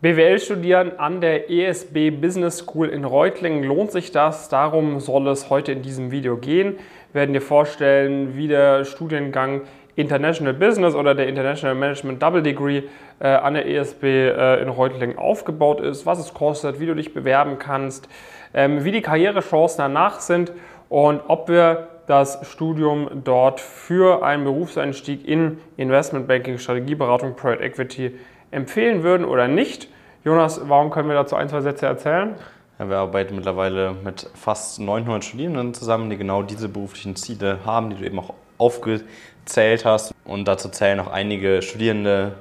BWL studieren an der ESB Business School in Reutlingen. Lohnt sich das? Darum soll es heute in diesem Video gehen. Wir werden dir vorstellen, wie der Studiengang International Business oder der International Management Double Degree äh, an der ESB äh, in Reutlingen aufgebaut ist, was es kostet, wie du dich bewerben kannst, ähm, wie die Karrierechancen danach sind und ob wir das Studium dort für einen Berufseinstieg in Investmentbanking, Strategieberatung, Private Equity empfehlen würden oder nicht. Jonas, warum können wir dazu ein, zwei Sätze erzählen? Ja, wir arbeiten mittlerweile mit fast 900 Studierenden zusammen, die genau diese beruflichen Ziele haben, die du eben auch aufgezählt hast. Und dazu zählen auch einige Studierende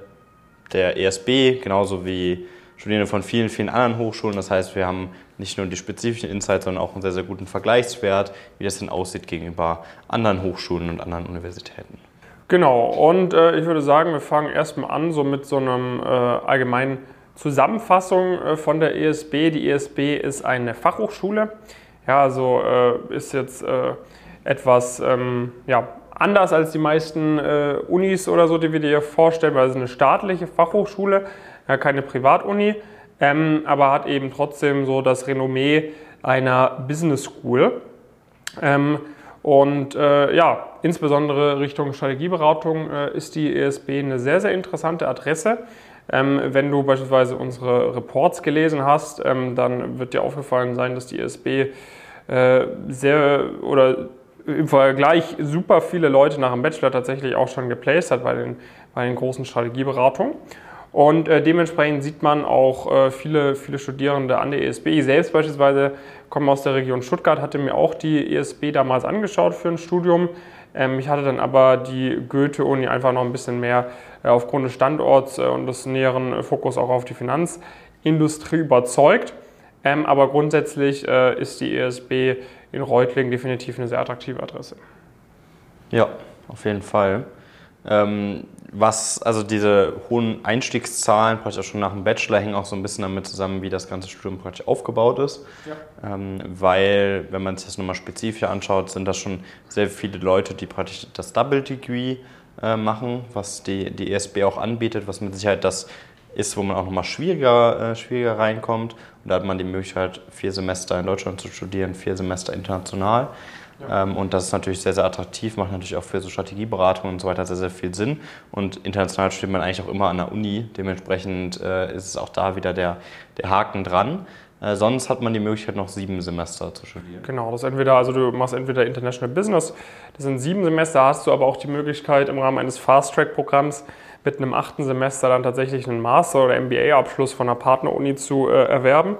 der ESB, genauso wie Studierende von vielen, vielen anderen Hochschulen. Das heißt, wir haben nicht nur die spezifischen Insights, sondern auch einen sehr, sehr guten Vergleichswert, wie das denn aussieht gegenüber anderen Hochschulen und anderen Universitäten. Genau, und äh, ich würde sagen, wir fangen erstmal an so mit so einem äh, allgemeinen Zusammenfassung äh, von der ESB. Die ESB ist eine Fachhochschule. Ja, also äh, ist jetzt äh, etwas ähm, ja, anders als die meisten äh, Unis oder so, die wir dir vorstellen, weil es eine staatliche Fachhochschule, ja, keine Privatuni, ähm, aber hat eben trotzdem so das Renommee einer Business School. Ähm, und äh, ja, insbesondere Richtung Strategieberatung äh, ist die ESB eine sehr, sehr interessante Adresse. Ähm, wenn du beispielsweise unsere Reports gelesen hast, ähm, dann wird dir aufgefallen sein, dass die ESB äh, sehr oder im Vergleich super viele Leute nach dem Bachelor tatsächlich auch schon geplaced hat bei den, bei den großen Strategieberatungen. Und äh, dementsprechend sieht man auch äh, viele, viele Studierende an der ESB. Ich selbst beispielsweise komme aus der Region Stuttgart, hatte mir auch die ESB damals angeschaut für ein Studium. Ähm, ich hatte dann aber die Goethe-Uni einfach noch ein bisschen mehr äh, aufgrund des Standorts äh, und des näheren Fokus auch auf die Finanzindustrie überzeugt. Ähm, aber grundsätzlich äh, ist die ESB in Reutlingen definitiv eine sehr attraktive Adresse. Ja, auf jeden Fall. Ähm, was, also diese hohen Einstiegszahlen, praktisch auch schon nach dem Bachelor, hängen auch so ein bisschen damit zusammen, wie das ganze Studium praktisch aufgebaut ist. Ja. Ähm, weil, wenn man sich das nochmal spezifischer anschaut, sind das schon sehr viele Leute, die praktisch das Double Degree äh, machen, was die, die ESB auch anbietet, was mit Sicherheit das ist, wo man auch nochmal schwieriger, äh, schwieriger reinkommt. Und da hat man die Möglichkeit, vier Semester in Deutschland zu studieren, vier Semester international. Ja. Ähm, und das ist natürlich sehr, sehr attraktiv, macht natürlich auch für so Strategieberatung und so weiter sehr, sehr viel Sinn. Und international studiert man eigentlich auch immer an der Uni. Dementsprechend äh, ist es auch da wieder der, der Haken dran. Äh, sonst hat man die Möglichkeit, noch sieben Semester zu studieren. Genau, das entweder, also du machst entweder International Business, das sind sieben Semester, hast du aber auch die Möglichkeit im Rahmen eines Fast-Track-Programms mit einem achten Semester dann tatsächlich einen Master- oder MBA-Abschluss von einer Partneruni zu äh, erwerben.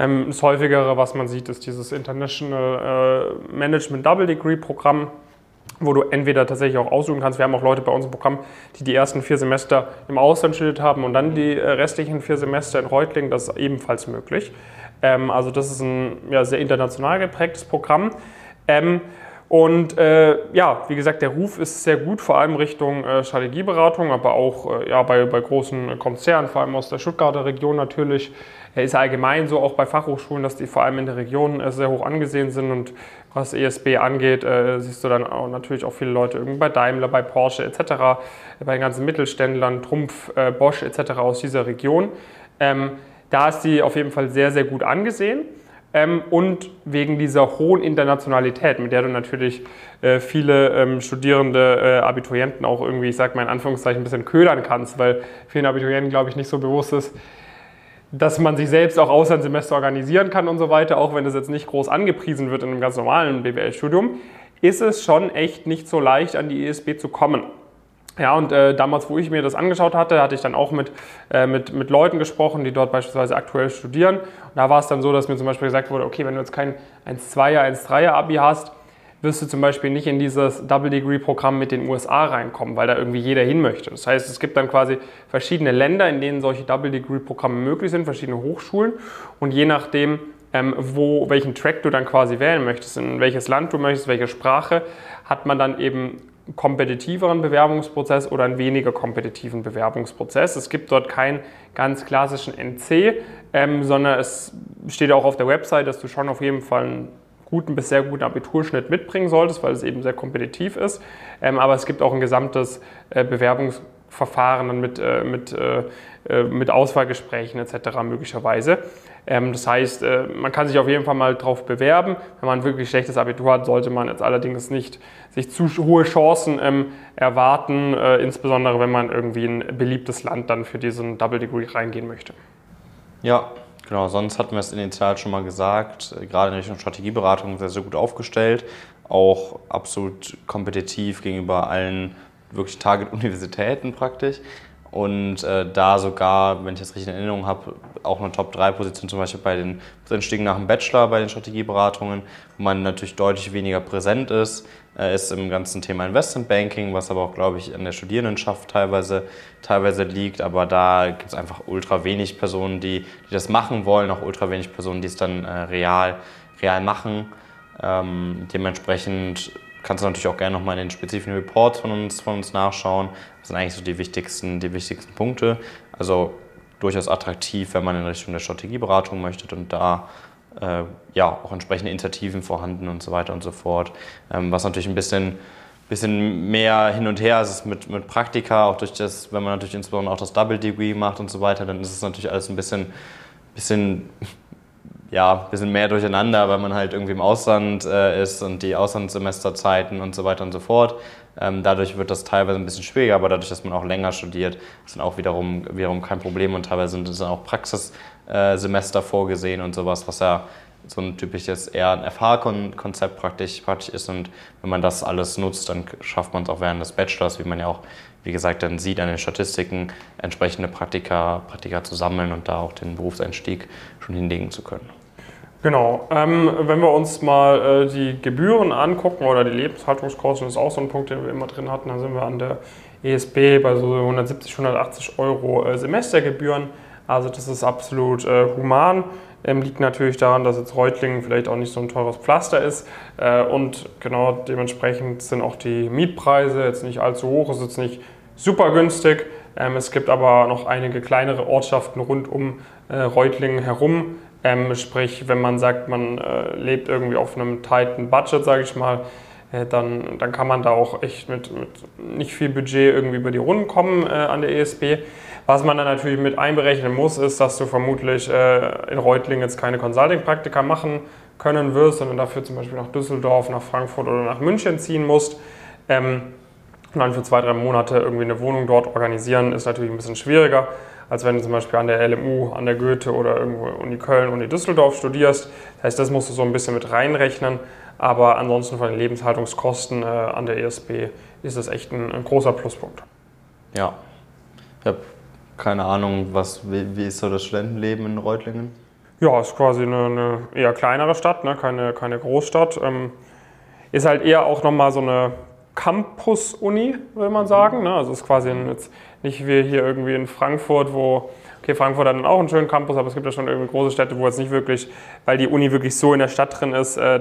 Ähm, das häufigere, was man sieht, ist dieses International äh, Management Double Degree Programm, wo du entweder tatsächlich auch aussuchen kannst. Wir haben auch Leute bei uns im Programm, die die ersten vier Semester im Ausland studiert haben und dann die äh, restlichen vier Semester in Reutlingen. Das ist ebenfalls möglich. Ähm, also das ist ein ja, sehr international geprägtes Programm. Ähm, und äh, ja, wie gesagt, der Ruf ist sehr gut, vor allem Richtung äh, Strategieberatung, aber auch äh, ja, bei, bei großen Konzernen, vor allem aus der Stuttgarter Region natürlich. Er ist allgemein so auch bei Fachhochschulen, dass die vor allem in der Region äh, sehr hoch angesehen sind. Und was ESB angeht, äh, siehst du dann auch natürlich auch viele Leute irgendwie bei Daimler, bei Porsche etc., bei den ganzen Mittelständlern, Trumpf, äh, Bosch etc. aus dieser Region. Ähm, da ist die auf jeden Fall sehr, sehr gut angesehen. Ähm, und wegen dieser hohen Internationalität, mit der du natürlich äh, viele ähm, Studierende, äh, Abiturienten auch irgendwie, ich sag mal in Anführungszeichen, ein bisschen ködern kannst, weil vielen Abiturienten, glaube ich, nicht so bewusst ist, dass man sich selbst auch Auslandssemester organisieren kann und so weiter, auch wenn das jetzt nicht groß angepriesen wird in einem ganz normalen BWL-Studium, ist es schon echt nicht so leicht, an die ESB zu kommen. Ja, und äh, damals, wo ich mir das angeschaut hatte, hatte ich dann auch mit, äh, mit, mit Leuten gesprochen, die dort beispielsweise aktuell studieren. Und da war es dann so, dass mir zum Beispiel gesagt wurde, okay, wenn du jetzt kein 1-2er, 1-3er Abi hast, wirst du zum Beispiel nicht in dieses Double-Degree-Programm mit den USA reinkommen, weil da irgendwie jeder hin möchte. Das heißt, es gibt dann quasi verschiedene Länder, in denen solche Double-Degree-Programme möglich sind, verschiedene Hochschulen. Und je nachdem, ähm, wo, welchen Track du dann quasi wählen möchtest, in welches Land du möchtest, welche Sprache, hat man dann eben kompetitiveren Bewerbungsprozess oder einen weniger kompetitiven Bewerbungsprozess. Es gibt dort keinen ganz klassischen NC, ähm, sondern es steht auch auf der Website, dass du schon auf jeden Fall einen guten bis sehr guten Abiturschnitt mitbringen solltest, weil es eben sehr kompetitiv ist. Ähm, aber es gibt auch ein gesamtes äh, Bewerbungs Verfahren dann mit, äh, mit, äh, äh, mit Auswahlgesprächen etc. möglicherweise. Ähm, das heißt, äh, man kann sich auf jeden Fall mal darauf bewerben. Wenn man wirklich schlechtes Abitur hat, sollte man jetzt allerdings nicht sich zu hohe Chancen ähm, erwarten, äh, insbesondere wenn man irgendwie in ein beliebtes Land dann für diesen Double Degree reingehen möchte. Ja, genau. Sonst hatten wir es initial schon mal gesagt, äh, gerade in Richtung Strategieberatung sehr, sehr gut aufgestellt. Auch absolut kompetitiv gegenüber allen wirklich Target-Universitäten praktisch. Und äh, da sogar, wenn ich das richtig in Erinnerung habe, auch eine Top-3-Position zum Beispiel bei den Einstiegen nach dem Bachelor, bei den Strategieberatungen, wo man natürlich deutlich weniger präsent ist, äh, ist im ganzen Thema Investmentbanking, was aber auch, glaube ich, an der Studierendenschaft teilweise, teilweise liegt. Aber da gibt es einfach ultra wenig Personen, die, die das machen wollen, auch ultra wenig Personen, die es dann äh, real, real machen. Ähm, dementsprechend kannst du natürlich auch gerne nochmal in den spezifischen Reports von uns, von uns nachschauen. Das sind eigentlich so die wichtigsten, die wichtigsten Punkte. Also durchaus attraktiv, wenn man in Richtung der Strategieberatung möchte und da äh, ja auch entsprechende Initiativen vorhanden und so weiter und so fort. Ähm, was natürlich ein bisschen, bisschen mehr hin und her ist mit, mit Praktika, auch durch das, wenn man natürlich insbesondere auch das Double Degree macht und so weiter, dann ist es natürlich alles ein bisschen, bisschen ja, ein bisschen mehr durcheinander, weil man halt irgendwie im Ausland äh, ist und die Auslandssemesterzeiten und so weiter und so fort. Ähm, dadurch wird das teilweise ein bisschen schwieriger, aber dadurch, dass man auch länger studiert, ist dann auch wiederum, wiederum kein Problem und teilweise sind dann auch Praxissemester vorgesehen und sowas, was ja so ein typisches eher ein FH-Konzept praktisch, praktisch ist und wenn man das alles nutzt, dann schafft man es auch während des Bachelors, wie man ja auch, wie gesagt, dann sieht an den Statistiken, entsprechende Praktika, Praktika zu sammeln und da auch den Berufseinstieg schon hinlegen zu können. Genau. Ähm, wenn wir uns mal äh, die Gebühren angucken oder die Lebenshaltungskosten, das ist auch so ein Punkt, den wir immer drin hatten, dann sind wir an der ESB bei so 170, 180 Euro äh, Semestergebühren. Also das ist absolut äh, human. Ähm, liegt natürlich daran, dass jetzt Reutlingen vielleicht auch nicht so ein teures Pflaster ist. Äh, und genau dementsprechend sind auch die Mietpreise jetzt nicht allzu hoch, ist jetzt nicht super günstig. Ähm, es gibt aber noch einige kleinere Ortschaften rund um äh, Reutlingen herum, ähm, sprich, wenn man sagt, man äh, lebt irgendwie auf einem tighten Budget, sage ich mal, äh, dann, dann kann man da auch echt mit, mit nicht viel Budget irgendwie über die Runden kommen äh, an der ESB. Was man dann natürlich mit einberechnen muss, ist, dass du vermutlich äh, in Reutlingen jetzt keine Consulting-Praktika machen können wirst, sondern dafür zum Beispiel nach Düsseldorf, nach Frankfurt oder nach München ziehen musst. Ähm, und dann für zwei, drei Monate irgendwie eine Wohnung dort organisieren, ist natürlich ein bisschen schwieriger als wenn du zum Beispiel an der LMU, an der Goethe oder irgendwo Uni Köln, Uni Düsseldorf studierst. Das heißt, das musst du so ein bisschen mit reinrechnen. Aber ansonsten von den Lebenshaltungskosten äh, an der ESB ist das echt ein, ein großer Pluspunkt. Ja. Ich habe keine Ahnung, was, wie, wie, ist so das Studentenleben in Reutlingen? Ja, ist quasi eine, eine eher kleinere Stadt, ne? keine, keine Großstadt. Ähm, ist halt eher auch nochmal so eine Campus-Uni, will man sagen. Ne? Also ist quasi ein, jetzt nicht wie hier irgendwie in Frankfurt, wo, okay, Frankfurt hat dann auch einen schönen Campus, aber es gibt ja schon irgendwie große Städte, wo es nicht wirklich, weil die Uni wirklich so in der Stadt drin ist, äh,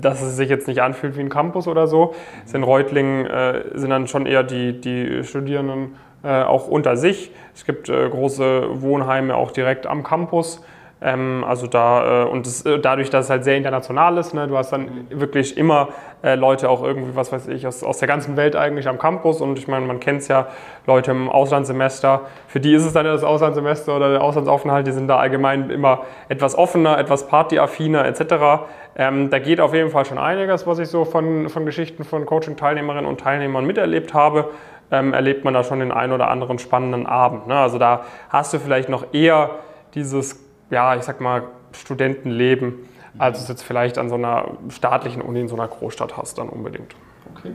dass es sich jetzt nicht anfühlt wie ein Campus oder so. Mhm. In Reutlingen äh, sind dann schon eher die, die Studierenden äh, auch unter sich. Es gibt große Wohnheime auch direkt am Campus. Ähm, also da, äh, und das, äh, dadurch, dass es halt sehr international ist, ne, du hast dann wirklich immer äh, Leute auch irgendwie, was weiß ich, aus, aus der ganzen Welt eigentlich am Campus. Und ich meine, man kennt es ja, Leute im Auslandssemester, für die ist es dann ja das Auslandssemester oder der Auslandsaufenthalt, die sind da allgemein immer etwas offener, etwas partyaffiner etc. Ähm, da geht auf jeden Fall schon einiges, was ich so von, von Geschichten von Coaching-Teilnehmerinnen und Teilnehmern miterlebt habe. Ähm, erlebt man da schon den einen oder anderen spannenden Abend. Ne? Also da hast du vielleicht noch eher dieses ja, ich sag mal, Studentenleben, als du es jetzt vielleicht an so einer staatlichen Uni in so einer Großstadt hast, dann unbedingt. Okay.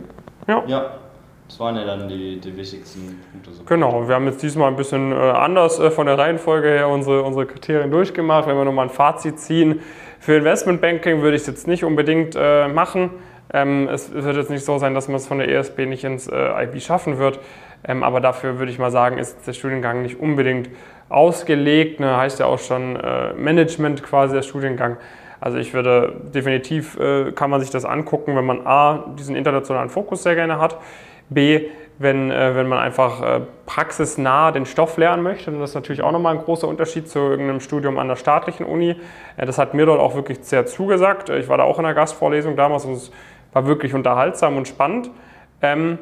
Ja. ja. Das waren ja dann die, die wichtigsten Punkte. So genau, wir haben jetzt diesmal ein bisschen äh, anders äh, von der Reihenfolge her unsere, unsere Kriterien durchgemacht. Wenn wir nochmal ein Fazit ziehen, für Investmentbanking würde ich es jetzt nicht unbedingt äh, machen. Ähm, es wird jetzt nicht so sein, dass man es von der ESB nicht ins äh, IB schaffen wird. Ähm, aber dafür würde ich mal sagen, ist der Studiengang nicht unbedingt ausgelegt. Ne? Heißt ja auch schon äh, Management quasi der Studiengang. Also ich würde definitiv, äh, kann man sich das angucken, wenn man A, diesen internationalen Fokus sehr gerne hat, B, wenn, äh, wenn man einfach äh, praxisnah den Stoff lernen möchte. Und das ist natürlich auch nochmal ein großer Unterschied zu irgendeinem Studium an der staatlichen Uni. Äh, das hat mir dort auch wirklich sehr zugesagt. Ich war da auch in der Gastvorlesung damals und es war wirklich unterhaltsam und spannend. Ähm,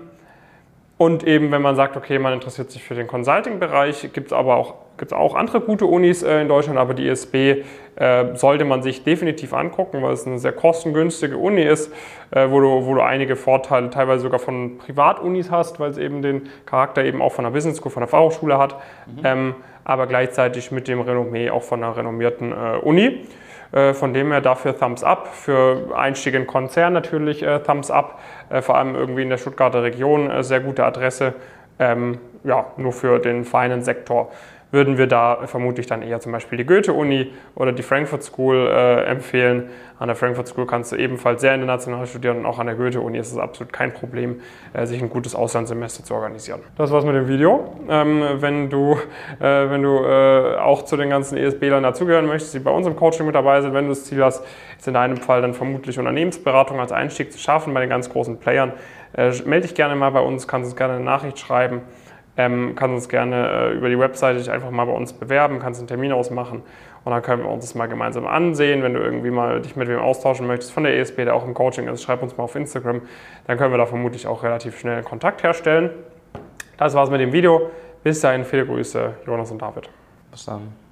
Und eben, wenn man sagt, okay, man interessiert sich für den Consulting-Bereich, gibt es aber auch, gibt's auch andere gute Unis äh, in Deutschland, aber die ISB äh, sollte man sich definitiv angucken, weil es eine sehr kostengünstige Uni ist, äh, wo, du, wo du einige Vorteile teilweise sogar von Privatunis hast, weil es eben den Charakter eben auch von einer Business School, von einer Fachhochschule hat, mhm. ähm, aber gleichzeitig mit dem Renommee auch von einer renommierten äh, Uni. Äh, von dem her dafür Thumbs up. Für Einstieg in Konzern natürlich äh, Thumbs up. Äh, vor allem irgendwie in der Stuttgarter Region sehr gute Adresse. Ähm, ja, nur für den feinen Sektor würden wir da vermutlich dann eher zum Beispiel die Goethe-Uni oder die Frankfurt School äh, empfehlen. An der Frankfurt School kannst du ebenfalls sehr international studieren und auch an der Goethe-Uni ist es absolut kein Problem, äh, sich ein gutes Auslandssemester zu organisieren. Das war's mit dem Video. Ähm, wenn du, äh, wenn du äh, auch zu den ganzen ESB-Lern dazugehören möchtest, die bei uns im Coaching mit dabei sind, wenn du das Ziel hast, ist in deinem Fall dann vermutlich Unternehmensberatung als Einstieg zu schaffen bei den ganz großen Playern, äh, melde dich gerne mal bei uns, kannst uns gerne eine Nachricht schreiben ähm, kannst uns gerne äh, über die Webseite dich einfach mal bei uns bewerben, kannst einen Termin ausmachen und dann können wir uns das mal gemeinsam ansehen. Wenn du irgendwie mal dich mit wem austauschen möchtest von der ESB, der auch im Coaching ist, schreib uns mal auf Instagram, dann können wir da vermutlich auch relativ schnell Kontakt herstellen. Das war's mit dem Video. Bis dahin, viele Grüße, Jonas und David. Bis dann.